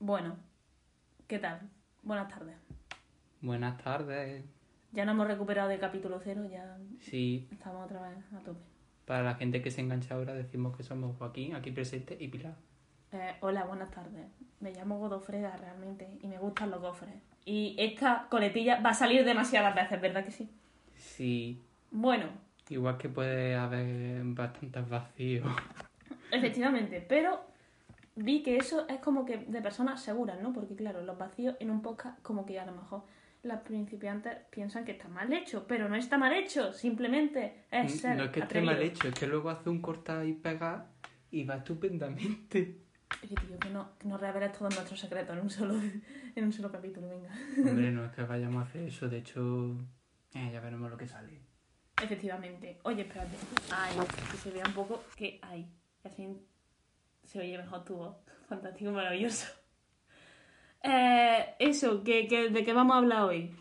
Bueno, ¿qué tal? Buenas tardes. Buenas tardes. Ya nos hemos recuperado del capítulo cero, ya Sí, estamos otra vez a tope. para la gente que se engancha ahora decimos que somos Joaquín, aquí presente, y Pilar. Eh, hola, buenas tardes. Me llamo Godofreda realmente y me gustan los gofres. Y esta coletilla va a salir demasiadas veces, ¿verdad que sí? Sí, Bueno, igual que puede haber bastantes vacíos. efectivamente, pero vi que eso es como que de personas seguras, ¿no? Porque claro, los vacíos en un podcast como que a lo mejor las principiantes piensan que está mal hecho, pero no está mal hecho, simplemente es ser no es que esté mal hecho, es que luego hace un corta y pega y va estupendamente. Oye, tío, que no, que no reveles todos nuestros secretos en un solo, en un solo capítulo, venga. Hombre, no es que vayamos a hacer eso, de hecho, eh, ya veremos lo que sale. Efectivamente. Oye, espérate. Ay, que se vea un poco que hay. Y así se oye mejor tu voz. Fantástico, maravilloso. Eh, eso, que, que- ¿de qué vamos a hablar hoy?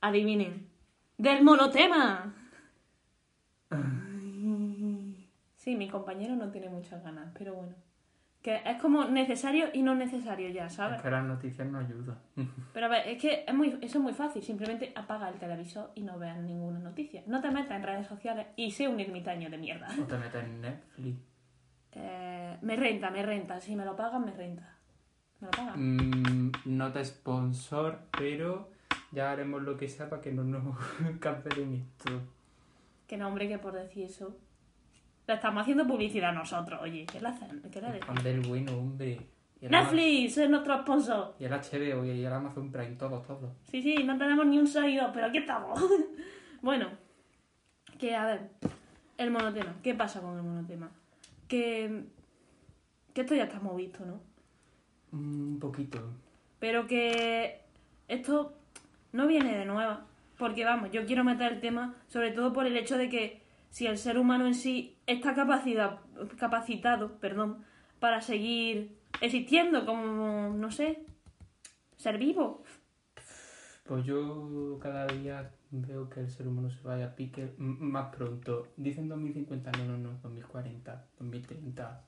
Adivinen. ¡Del monotema! Sí, mi compañero no tiene muchas ganas, pero bueno. Que es como necesario y no necesario ya, ¿sabes? Es que las noticias no ayudan. Pero a ver, es que es muy, eso es muy fácil. Simplemente apaga el televisor y no veas ninguna noticia. No te metas en redes sociales y sé un ermitaño de mierda. O te metes en Netflix. Me renta, me renta. Si me lo pagan, me renta. ¿Me lo pagan? Mm, no te sponsor, pero ya haremos lo que sea para que no nos cancelen esto. Que no, hombre, que por decir eso. Le estamos haciendo publicidad nosotros, oye. ¿Qué le hacen? ¿Qué le hacen? Juan del bueno, hombre. Netflix es nuestro sponsor. Y el HBO y el Amazon Prime, todo, todo. Sí, sí, no tenemos ni un seguidor, pero aquí estamos. bueno, que a ver, el monotema. ¿Qué pasa con el monotema? Que, que esto ya está visto, ¿no? Un poquito. Pero que esto no viene de nueva. Porque vamos, yo quiero meter el tema sobre todo por el hecho de que si el ser humano en sí está capacidad, capacitado perdón, para seguir existiendo como, no sé, ser vivo. Pues yo cada día veo que el ser humano se vaya a pique más pronto. Dicen 2050, no, no, no, 2040, 2030.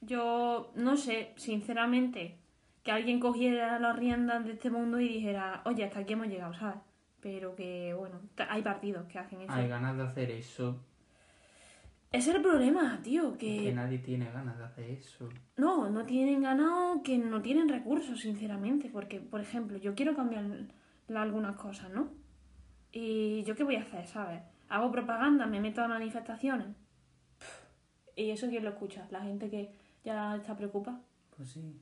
Yo no sé, sinceramente, que alguien cogiera las riendas de este mundo y dijera, oye, hasta aquí hemos llegado, ¿sabes? Pero que, bueno, hay partidos que hacen eso. Hay ganas de hacer eso. Ese es el problema, tío, Que que nadie tiene ganas de hacer eso. no, no tienen ganado, que no tienen recursos, sinceramente. Porque, por ejemplo, yo quiero cambiar algunas cosas, ¿no? Y yo qué voy a hacer, ¿sabes? Hago propaganda, me meto a manifestaciones. Pff, ¿Y eso quién lo escucha? La gente que ya está preocupada. Pues sí.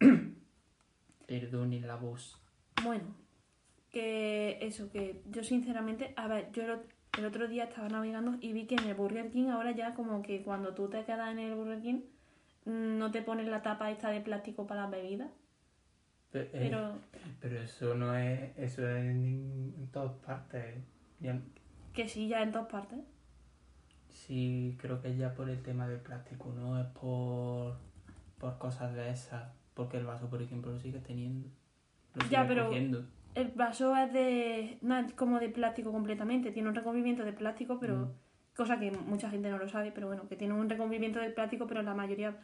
Perdone la voz. Bueno, que eso, que yo sinceramente, a ver, yo el, el otro día estaba navegando y vi que en el Burger King ahora ya como que cuando tú te quedas en el Burger King mm, no te ponen la tapa esta de plástico para las bebidas, eh, pero Pero eso no es, eso es en, en todas partes. Ya- que sí, ya en todas partes. Sí, creo que es ya por el tema del plástico, no es por, por cosas de esas. Porque el vaso, por ejemplo, lo sigue teniendo. Lo Ya, sigue pero- cogiendo. El vaso es de, no es como de plástico completamente, tiene un recubrimiento de plástico, pero Mm. cosa que mucha gente no lo sabe, pero bueno, que tiene un recubrimiento de plástico, pero la mayoría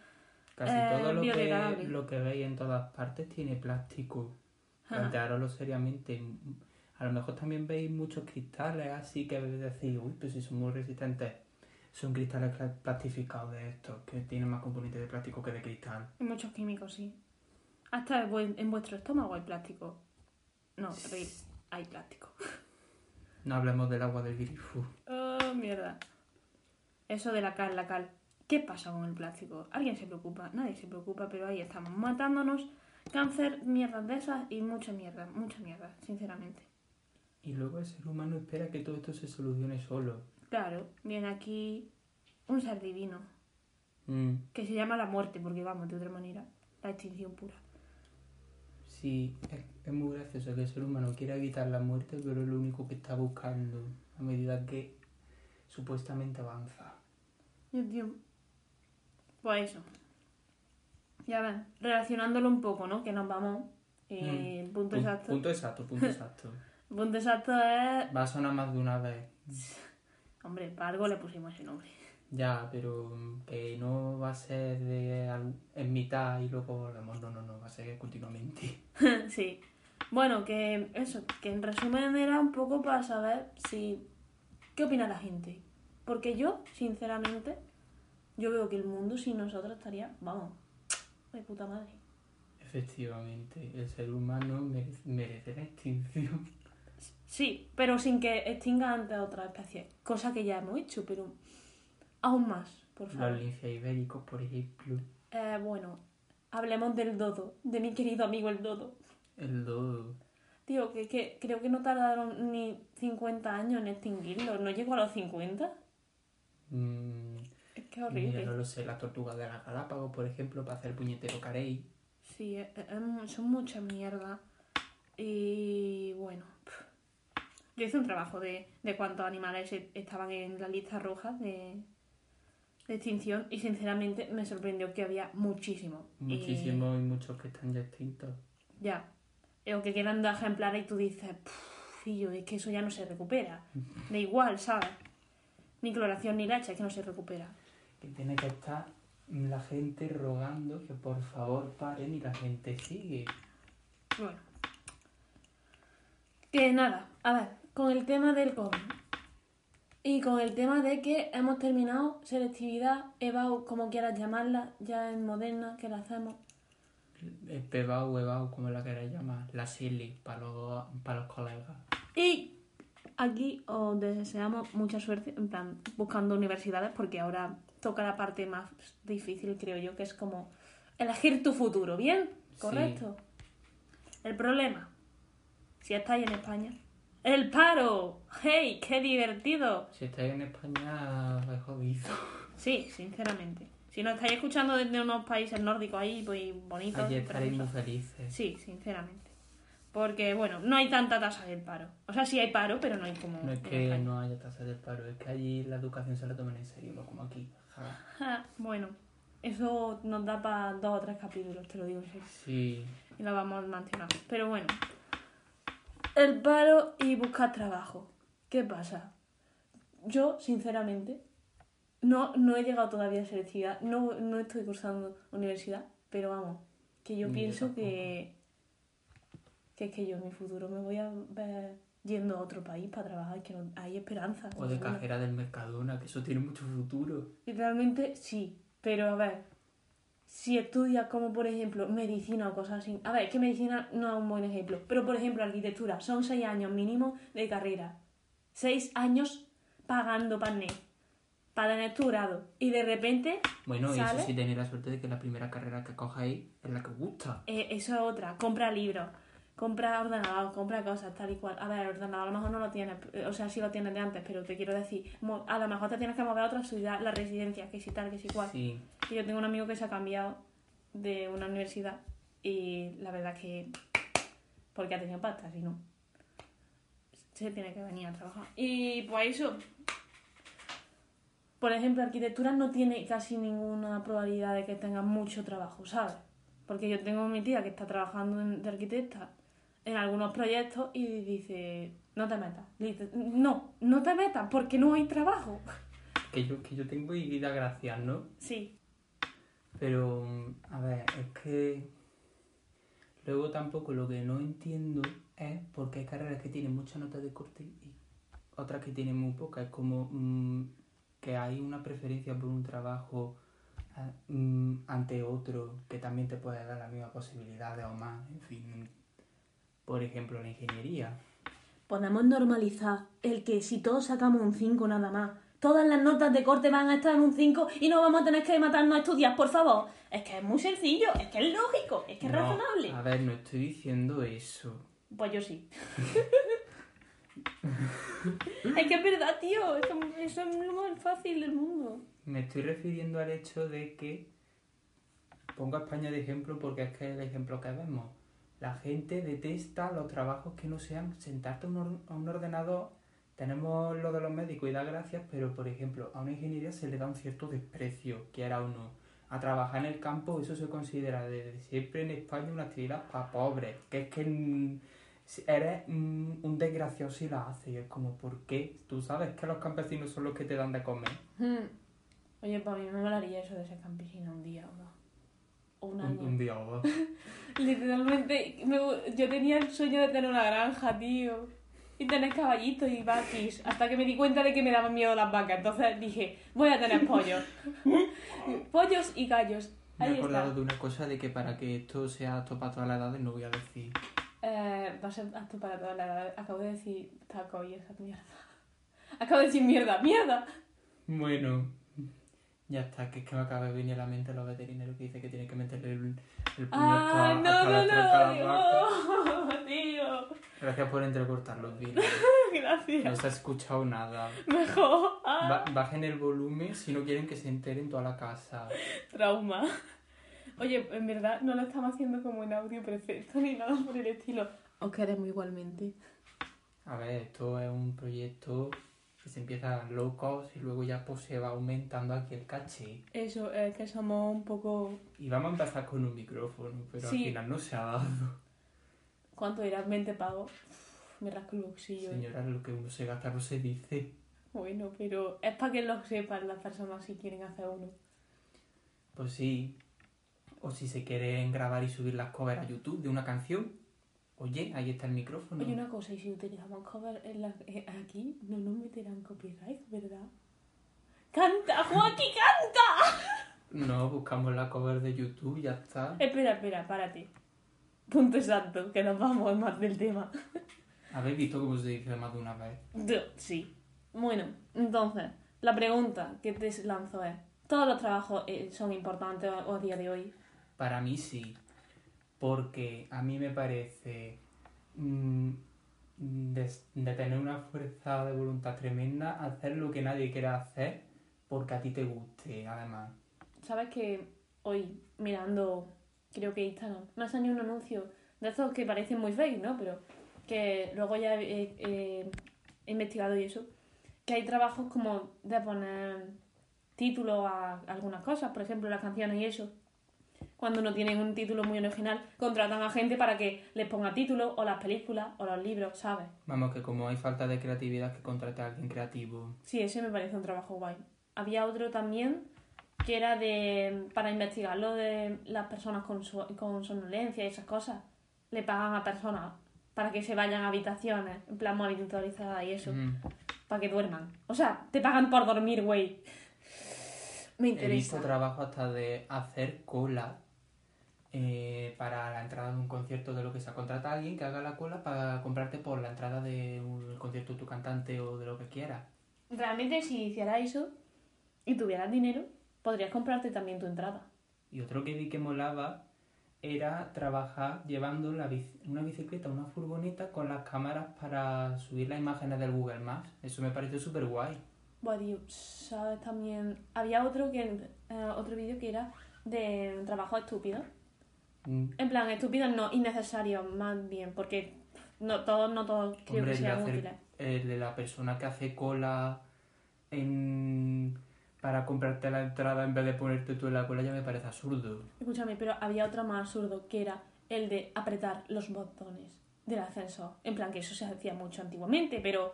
Casi eh, todo lo que, lo que veis en todas partes tiene plástico. Ajá. Planteároslo seriamente. A lo mejor también veis muchos cristales así que decís, uy, pues si son muy resistentes. Son cristales plastificados de estos, que tienen más componentes de plástico que de cristal. Hay muchos químicos, sí. Hasta en vuestro estómago hay plástico. No, hay plástico. No hablemos del agua del grifo. Oh, mierda. Eso de la cal, la cal. ¿Qué pasa con el plástico? ¿Alguien se preocupa? Nadie se preocupa, pero ahí estamos matándonos. Cáncer, mierdas de esas y mucha mierda, mucha mierda, sinceramente. Y luego el ser humano espera que todo esto se solucione solo. Claro, viene aquí un ser divino, Mm, que se llama la muerte, porque vamos, de otra manera, la extinción pura. sí, es, es muy gracioso que el ser humano quiera evitar la muerte, pero es lo único que está buscando a medida que supuestamente avanza. Dios, Dios. Pues eso. Ya ven, relacionándolo un poco, ¿no? Que nos vamos. eh, el punto Pu- exacto. Punto exacto, punto exacto. Punto exacto es. Va a sonar más de una vez. Hombre, para algo le pusimos ese nombre. Ya, pero que no va a ser de al- en mitad y luego volvemos. No, no, no. Va a ser continuamente. sí. Bueno, que eso, que en resumen era un poco para saber si... ¿Qué opina la gente? Porque yo, sinceramente, yo veo que el mundo sin nosotros estaría, vamos, de puta madre. Efectivamente, el ser humano merece, merece la extinción. Sí, pero sin que extinga ante otra especie. Cosa que ya hemos hecho, pero aún más, por favor. Los linces ibéricos, por ejemplo. Eh, bueno, hablemos del dodo, de mi querido amigo el dodo. El dodo. Tío, que, que creo que no tardaron ni 50 años en extinguirlo. ¿No llegó a los 50? Mm, Es que horrible. mira, no lo sé, las tortugas de las Galápagos, por ejemplo, para hacer puñetero carey. Sí, es- es mu- son mucha mierda. Y bueno. Yo hice un trabajo de, de cuántos animales e- estaban en la lista roja de, de extinción y sinceramente me sorprendió que había muchísimos. Y Muchísimos y muchos que están ya extintos. ya, o que quedan de ejemplares y tú dices, fillo, es que eso ya no se recupera. Da igual, ¿sabes? Ni cloración ni leche, es que no se recupera. Que tiene que estar la gente rogando que por favor paren y la gente sigue. Bueno. Que nada, a ver, con el tema del COVID. Y con el tema de que hemos terminado selectividad, EBAU, como quieras llamarla, ya en moderna, que la hacemos. El pebao, ebao, como la queráis llamar. La silly, para los, para los colegas. Y aquí os deseamos mucha suerte, en plan, buscando universidades, porque ahora toca la parte más difícil, creo yo, que es como elegir tu futuro, ¿bien? ¿Correcto? El problema, si estáis en España, ¡el paro! ¡Hey! ¡Qué divertido! Si estáis en España, es jodido. Sí, sinceramente. Si nos estáis escuchando desde unos países nórdicos ahí, pues bonitos. Allí estaréis muy felices. Sí, sinceramente. Porque, bueno, no hay tanta tasa del paro. O sea, sí hay paro, pero no hay como... No es que no haya tasa de paro, es que allí la educación se la toman en serio, no como aquí. Ja. Ja, bueno, eso nos da para dos o tres capítulos, te lo digo en serio. Sí, Y lo vamos mencionando. Pero bueno, el paro y buscar trabajo. ¿Qué pasa? Yo, sinceramente, no, no he llegado todavía a selectividad, no, no estoy cursando universidad, pero vamos, que yo Ni yo pienso que, que es que yo en mi futuro me voy a ver yendo a otro país para trabajar, que no, hay esperanza. o de cajera del Mercadona, que eso tiene mucho futuro. Literalmente sí, pero a ver, si estudias como por ejemplo medicina o cosas así, a ver, es que medicina no es un buen ejemplo, pero por ejemplo arquitectura, son seis años mínimo de carrera, seis años pagando pané para tener tu grado. Y de repente Bueno, y eso sí tenéis la suerte de que la primera carrera que cojáis es la que os gusta. eh, eso es otra, compra libros, compra ordenador, compra cosas tal y cual, a ver, el ordenador a lo mejor no lo tienes, eh, o sea, sí lo tienes de antes, pero te quiero decir, a lo mejor te tienes que mover a otra ciudad, la residencia, que si tal, que si cual. Sí, Y yo tengo un amigo que se ha cambiado de una universidad y la verdad que porque ha tenido pasta, si no se tiene que venir a trabajar. Y pues eso, por ejemplo, arquitectura no tiene casi ninguna probabilidad de que tenga mucho trabajo, ¿sabes? Porque yo tengo a mi tía que está trabajando de arquitecta en algunos proyectos y dice, no te metas. Dice, no, no te metas porque no hay trabajo. que yo, que yo tengo y da gracias, ¿no? Sí, Pero, a ver, es que luego tampoco lo que no entiendo es porque hay carreras que tienen muchas notas de corte y otras que tienen muy pocas. Es como mm, que hay una preferencia por un trabajo ah, mm, ante otro que también te puede dar las mismas posibilidades o más. En fin, por ejemplo, la ingeniería. Podemos normalizar el que si todos sacamos un 5 nada más, todas las notas de corte van a estar en un 5 y no vamos a tener que matarnos a estudiar, por favor. Es que es muy sencillo, es que es lógico, es que es No, razonable. A ver, no estoy diciendo eso. Pues yo sí. es que es verdad, tío, eso, eso es lo más fácil del mundo. Me estoy refiriendo al hecho de que pongo a España de ejemplo porque es que es el ejemplo que vemos. La gente detesta los trabajos que no sean sentarte a un, ordenador. Tenemos lo de los médicos y da gracias, pero por ejemplo, a una ingeniería se le da un cierto desprecio, quiera o no. A trabajar en el campo, eso se considera desde siempre en España una actividad para pobres. Que es que mm, eres mm, un desgraciado si la haces. Y es como, ¿por qué? Tú sabes que los campesinos son los que te dan de comer. Hmm. Oye, para mí me molaría eso de ser campesina un día, ¿o no? O un año. un día o dos. Literalmente, me yo tenía el sueño de tener una granja, tío. Y tener caballitos y vaquis. Hasta que me di cuenta de que me daban miedo las vacas. Entonces dije, voy a tener pollos. pollos y gallos. Me he acordado está. de una cosa de que para que esto sea apto para todas las edades no voy a decir. Eh, va a ser apto para toda la edad. Acabo de decir taco y esa mierda. Acabo de decir mierda, mierda. Bueno, ya está, que es que me acaba de venir a la mente los veterinarios que dice que tiene que meterle el, el puño Ah, hasta, no, hasta no, la vaca. no, tío. Gracias por entrecortar los vídeos. No Gracias. se ha escuchado nada. Mejor. Ah, Ba- bajen el volumen si no quieren que se enteren toda la casa. trauma. Oye, en verdad no lo estamos haciendo como en audio perfecto ni nada por el estilo. Os queremos igualmente. A ver, esto es un proyecto que se empieza locos y luego ya pues se va aumentando aquí el caché. Eso, es que somos un poco... Y vamos a empezar con un micrófono, pero Sí. al final no se ha dado. ¿Cuánto era? 20 pagos. Me rasco el bolsillo. eh. Señora, lo que uno se gasta no se dice. Bueno, pero es para que lo sepan las personas si quieren hacer uno. Pues sí. O si se quieren grabar y subir las covers a YouTube de una canción. Oye, ahí está el micrófono. Oye, una cosa, y si utilizamos cover en la- eh, aquí, no nos meterán copyright, ¿verdad? ¡Canta, Joaquín, canta! No, buscamos la cover de YouTube, ya está. Espera, espera, párate. Punto exacto, que nos vamos más del tema. ¿Habéis visto cómo se dice más de una vez? Sí. Bueno, entonces, la pregunta que te lanzo es, ¿todos los trabajos eh, son importantes a día de hoy? Para mí sí, porque a mí me parece mm, de, tener una fuerza de voluntad tremenda hacer lo que nadie quiera hacer porque a ti te guste, además. ¿Sabes que hoy, mirando, creo que Instagram, me ha salido un anuncio de estos que parecen muy fake, ¿no? Pero que luego ya he- he investigado y eso, que hay trabajos como de poner título a algunas cosas, por ejemplo, las canciones y eso. Cuando no tienen un título muy original, contratan a gente para que les ponga título, o las películas, o los libros, ¿sabes? Vamos, que como hay falta de creatividad, que contrate a alguien creativo. Sí, ese me parece un trabajo guay. Había otro también que era de para investigar lo de las personas con, su- con somnolencia y esas cosas. Le pagan a personas para que se vayan a habitaciones, en plan monitorizada y eso, Mm. para que duerman. O sea, te pagan por dormir, güey. Me He visto interesa. trabajo hasta de hacer cola eh, para la entrada de un concierto de lo que sea. Contrata a alguien que haga la cola para comprarte por la entrada de un concierto de tu cantante o de lo que quieras. Realmente, si hicieras eso y tuvieras dinero, podrías comprarte también tu entrada. Y otro que vi que molaba era trabajar llevando la bici- una bicicleta, una furgoneta con las cámaras para subir las imágenes del Google Maps. Eso me pareció súper guay. Tío, ¿sabes? También había otro que eh, otro vídeo que era de trabajo estúpido. Mm, En plan, estúpidos no, innecesarios más bien, porque no todos, no todos creo Hombre, que sean hacer- útiles. el de la persona que hace cola en- para comprarte la entrada en vez de ponerte tú en la cola ya me parece absurdo. Escúchame, pero había otro más absurdo que era el de apretar los botones del ascensor. En plan, que eso se hacía mucho antiguamente, pero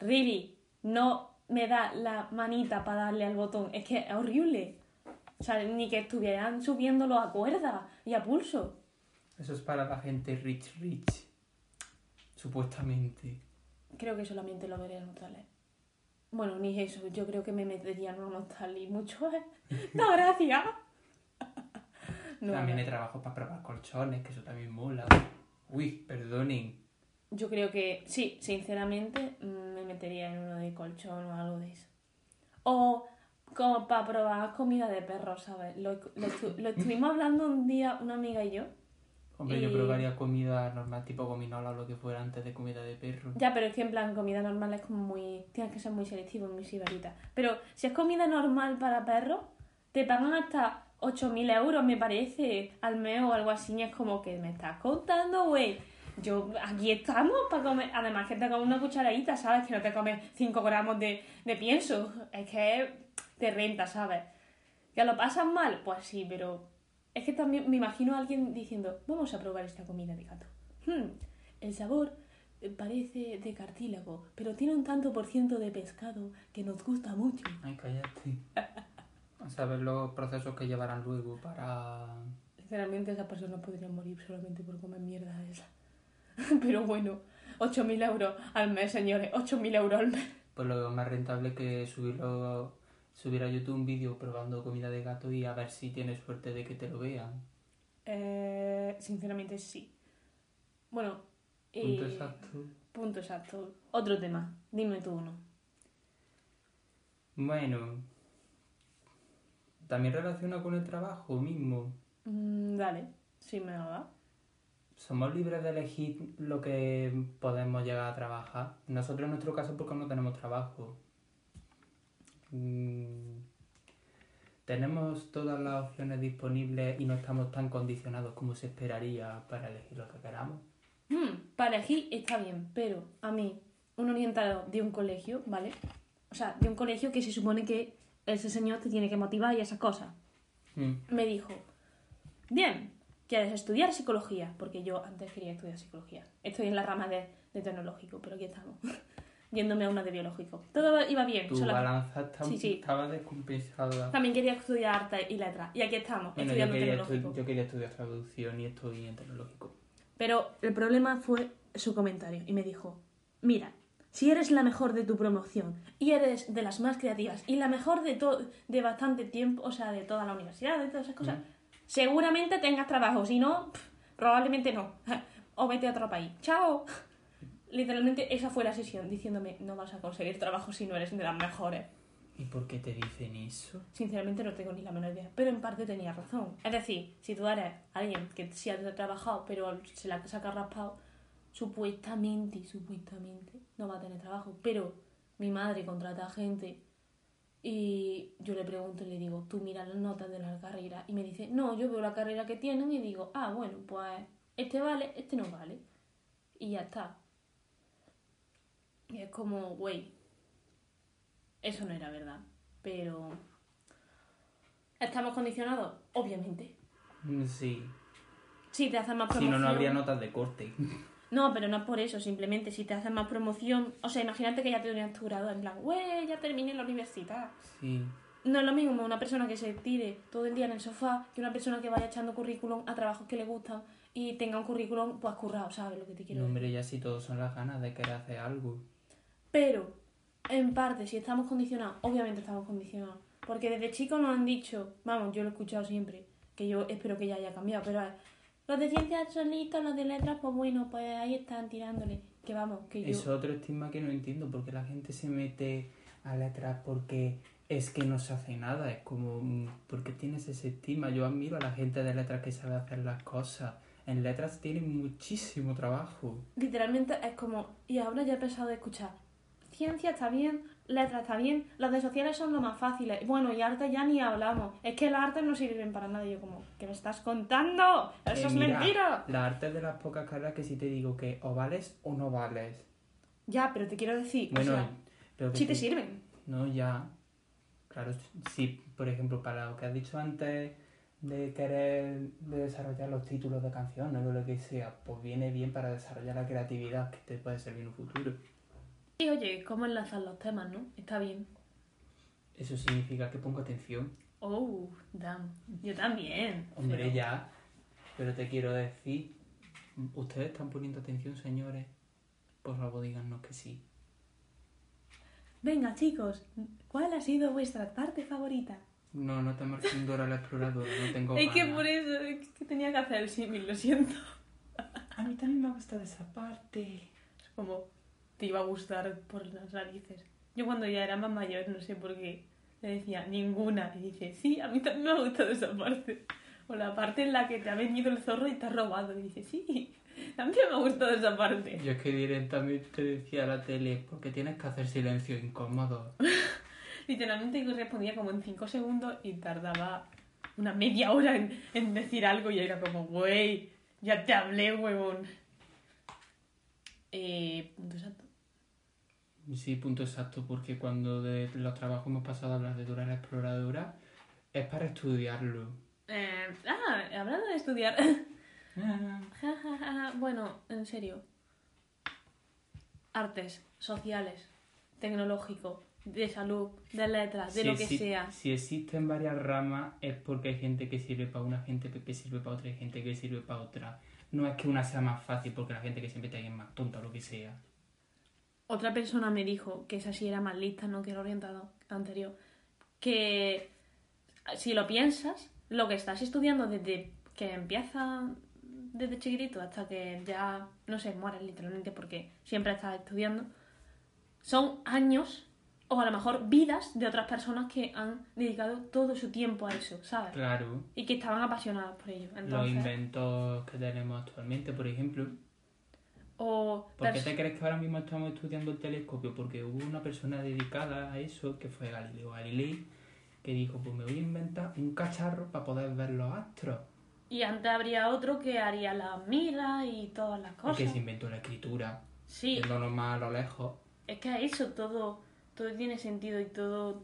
really, no me da la manita para darle al botón. Es que es horrible. O sea, ni que estuvieran subiéndolo a cuerda y a pulso. Eso es para la gente rich rich. Supuestamente. Creo que solamente lo veré en Australia. Bueno, ni eso, yo creo que me metería en un hostal y mucho es. ¡No, gracias! No, también no. hay trabajo para probar colchones, que eso también mola. Uy, perdonen. Yo creo que sí, sinceramente me metería en uno de colchón o algo de eso. O como para probar comida de perro, ¿sabes? Lo, lo estu- lo estuvimos hablando un día una amiga y yo. Hombre, yo probaría comida normal, tipo gominola o lo que fuera antes de comida de perro. Ya, pero es que en plan comida normal es como muy... Tienes que ser muy selectivo, muy sibarita. Pero si es comida normal para perros, te pagan hasta 8.000 euros, me parece, al mes o algo así. Y es como que me estás contando, güey. Yo, aquí estamos para comer. Además que te comes una cucharadita, ¿sabes? Que no te comes 5 gramos de, de pienso. Es que te renta, ¿sabes? ¿Que lo pasas mal? Pues sí, pero... Es que también me imagino a alguien diciendo, vamos a probar esta comida de gato. Hmm, el sabor eh, parece de cartílago, pero tiene un tanto por ciento de pescado que nos gusta mucho. Ay, cállate. A saber los procesos que llevarán luego para Sinceramente, esa persona podría morir solamente por comer mierda esa. Pero bueno, 8.000 euros al mes, señores. 8.000 euros al mes. Pues lo más rentable que subirlo, subir a YouTube un vídeo probando comida de gato y a ver si tienes suerte de que te lo vean. Eh, sinceramente, sí. Bueno, y... Punto exacto. Punto exacto. Otro tema. Dime tú uno. Bueno, también relaciona con el trabajo mismo. Mm, dale, sí me lo da. Somos libres de elegir lo que podemos llegar a trabajar. Nosotros en nuestro caso porque no tenemos trabajo. Mm, tenemos todas las opciones disponibles y no estamos tan condicionados como se esperaría para elegir lo que queramos. Mm, para elegir está bien, pero a mí, un orientado de un colegio, ¿vale? O sea, de un colegio que se supone que ese señor te tiene que motivar y esas cosas. Mm, Me dijo, bien, ¿quieres estudiar psicología? Porque yo antes quería estudiar psicología. Estoy en la rama de, de tecnológico, pero aquí estamos. Yéndome a una de biológico. Todo iba bien. Tu balanza está- Sí, sí. estaba descompensada. También quería estudiar arte y letras. Y aquí estamos, Bueno, yo estudiando quería, tecnológico. estu- yo quería estudiar traducción y estoy en tecnológico. Pero el problema fue su comentario y me dijo, mira, si eres la mejor de tu promoción y eres de las más creativas y la mejor de, de bastante tiempo, o sea, de toda la universidad, de todas esas cosas, seguramente tengas trabajo, si no, pff, probablemente no. o vete a otro país. ¡Chao! Literalmente esa fue la sesión, diciéndome, no vas a conseguir trabajo si no eres de las mejores. ¿Y por qué te dicen eso? Sinceramente no tengo ni la menor idea, pero en parte tenía razón. Es decir, si tú eres alguien que sí ha trabajado, pero se la saca raspado, supuestamente, supuestamente, no va a tener trabajo. Pero mi madre contrata gente y yo le pregunto y le digo, tú mira las notas de la carrera y me dice, no, yo veo la carrera que tienen y digo, ah, bueno, pues este vale, este no vale. Y ya está. Y es como, güey, eso no era verdad. Pero... ¿Estamos condicionados? Obviamente. Sí. Si te hacen más Si promoción... no, no habría notas de corte. No, pero no es por eso, simplemente si te hacen más promoción... O sea, imagínate que ya te hubieran tu grado en plan, güey, ya terminé la universidad. Sí. No es lo mismo una persona que se tire todo el día en el sofá que una persona que vaya echando currículum a trabajos que le gustan y tenga un currículum pues currado, ¿sabes lo que te quiero No, decir? hombre, ya si todos son las ganas de querer hacer algo. Pero, en parte, si estamos condicionados, obviamente estamos condicionados. Porque desde chicos nos han dicho, vamos, yo lo he escuchado siempre, que yo espero que ya haya cambiado, pero es, los de ciencias son listos, los de letras, pues bueno, pues ahí están tirándole. Que vamos, que yo... Eso es otro estigma que no entiendo, porque la gente se mete a letras porque es que no se hace nada, es como, mm, ¿por qué tienes ese estigma? Yo admiro a la gente de letras que sabe hacer las cosas. En letras tienen muchísimo trabajo. Literalmente es como, y ahora ya he pensado de escuchar, ciencia está bien, letras está bien, las de sociales son lo más fáciles. Bueno, y arte ya ni hablamos. Es que las artes no sirven para nada. Y yo como, ¿qué me estás contando? Eso Eh, es mira, mentira. La arte es de las pocas carreras que si te digo que o vales o no vales. Ya, pero te quiero decir, Bueno, o sea, pero sí te sirven. No, ya. Claro, sí, por ejemplo, para lo que has dicho antes de querer de desarrollar los títulos de canciones o lo que sea, pues viene bien para desarrollar la creatividad que te puede servir en un futuro. Oye, ¿cómo enlazar los temas, no? Está bien. Eso significa que pongo atención. Oh, damn. Yo también. Hombre, pero- ya. Pero te quiero decir, ¿ustedes están poniendo atención, señores? Por favor, díganos que sí. Venga, chicos, ¿cuál ha sido vuestra parte favorita? No, no te marques Dora la exploradora, no tengo Es que por eso, es que tenía que hacer el símil, lo siento. A mí también me gusta esa parte. Es como, te iba a gustar por las narices. Yo cuando ya era más mayor, no sé por qué, le decía ninguna. Y dice, sí, a mí también me ha gustado esa parte. O la parte en la que te ha venido el zorro y te ha robado. Y dice, sí, también me ha gustado esa parte. Yo es que directamente decía a la tele, porque tienes que hacer silencio incómodo. Literalmente yo respondía como en 5 segundos y tardaba una media hora en, en decir algo y era como, güey, ya te hablé, huevón. Eh, punto exacto. Sí, punto exacto, porque cuando de los trabajos hemos pasado a hablar de Dora la exploradora, es para estudiarlo. Eh, ah, hablando de estudiar. Bueno, en serio. Artes, sociales, tecnológico. de salud, de letras, de Si lo que sea. Si existen varias ramas es porque hay gente que sirve para una, gente que que sirve para otra y gente que sirve para otra. No es que una sea más fácil porque la gente que siempre te es más tonta o lo que sea. Otra persona me dijo que esa sí era más lista, no que el orientado anterior, que si lo piensas, lo que estás estudiando desde que empieza desde chiquitito hasta que ya, no sé, mueres literalmente porque siempre estás estudiando, son años o a lo mejor vidas de otras personas que han dedicado todo su tiempo a eso, ¿sabes? Claro, Y que estaban apasionadas por ello. los inventos que tenemos actualmente, por ejemplo. o ¿Por qué te crees que ahora mismo estamos estudiando el telescopio? Porque hubo una persona dedicada a eso, que fue Galileo Galilei, que dijo, pues me voy a inventar un cacharro para poder ver los astros. Y antes habría otro que haría las miras y todas las Y cosas. que se inventó la escritura, Sí, viéndonos más a lo lejos. es que eso todo, todo tiene sentido y todo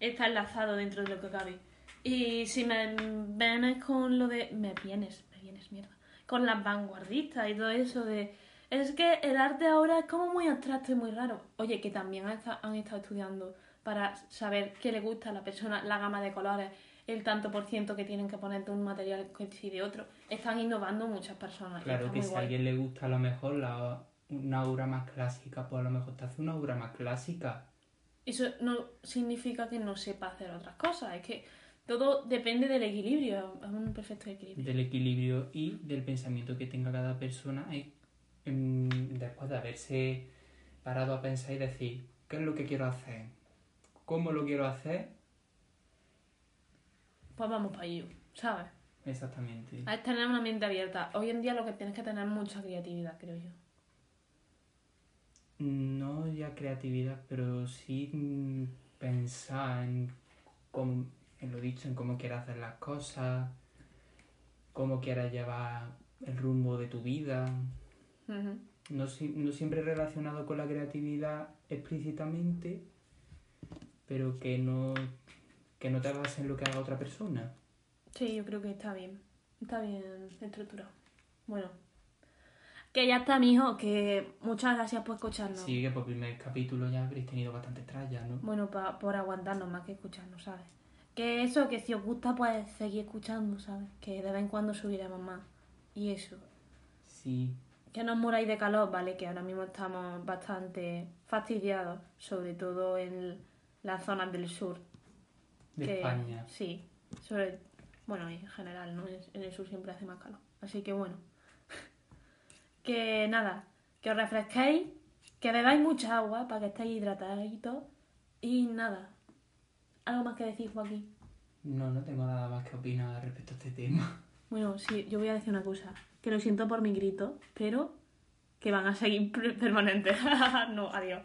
está enlazado dentro de lo que cabe. Y si me vienes con lo de... Me vienes, me vienes, mierda. Con las vanguardistas y todo eso de... Es que el arte ahora es como muy abstracto y muy raro. Oye, que también han esta- han estado estudiando para saber qué le gusta a la persona, la gama de colores, el tanto por ciento que tienen que poner de un material que sí de otro. Están innovando muchas personas. y Claro que si a alguien le gusta a lo mejor la, una obra más clásica, pues a lo mejor te hace una obra más clásica. Eso no significa que no sepa hacer otras cosas, es que todo depende del equilibrio, es un perfecto equilibrio. del equilibrio y del pensamiento que tenga cada persona y, em, después de haberse parado a pensar y decir qué es lo que quiero hacer, cómo lo quiero hacer Pues vamos para ello, ¿sabes? exactamente. Que tener una mente abierta. Hoy en día lo que tienes que tener es mucha creatividad, creo yo. No ya creatividad, pero sí mm, pensar en, cómo- en lo dicho, en cómo quieres hacer las cosas, cómo quieres llevar el rumbo de tu vida. No, si- no siempre relacionado con la creatividad explícitamente, pero que no, que no te bases en lo que haga otra persona. Sí, yo creo que está bien. Está bien estructurado. Bueno. Que ya está, mijo, que muchas gracias por escucharnos. Sí, que por primer capítulo ya habréis tenido bastante tralla, ¿no? Bueno, pa- por aguantarnos más que escucharnos, ¿sabes? Que eso, que si os gusta, pues seguir escuchando, ¿sabes? Que de vez en cuando subiremos más. Y eso. Sí, Que no os muráis de calor, ¿vale? Que ahora mismo estamos bastante fastidiados, sobre todo en las zonas del sur. de que- España. Sí, sobre, bueno, en general, ¿no? En el sur siempre hace más calor. Así que bueno. Que nada, que os refresquéis, que bebáis mucha agua para que estéis hidrataditos. Y nada. ¿Algo más que decir, Joaquín? No, no tengo nada más que opinar respecto a este tema. Bueno, sí, yo voy a decir una cosa. Que lo siento por mi grito, pero que van a seguir permanentes. no, adiós.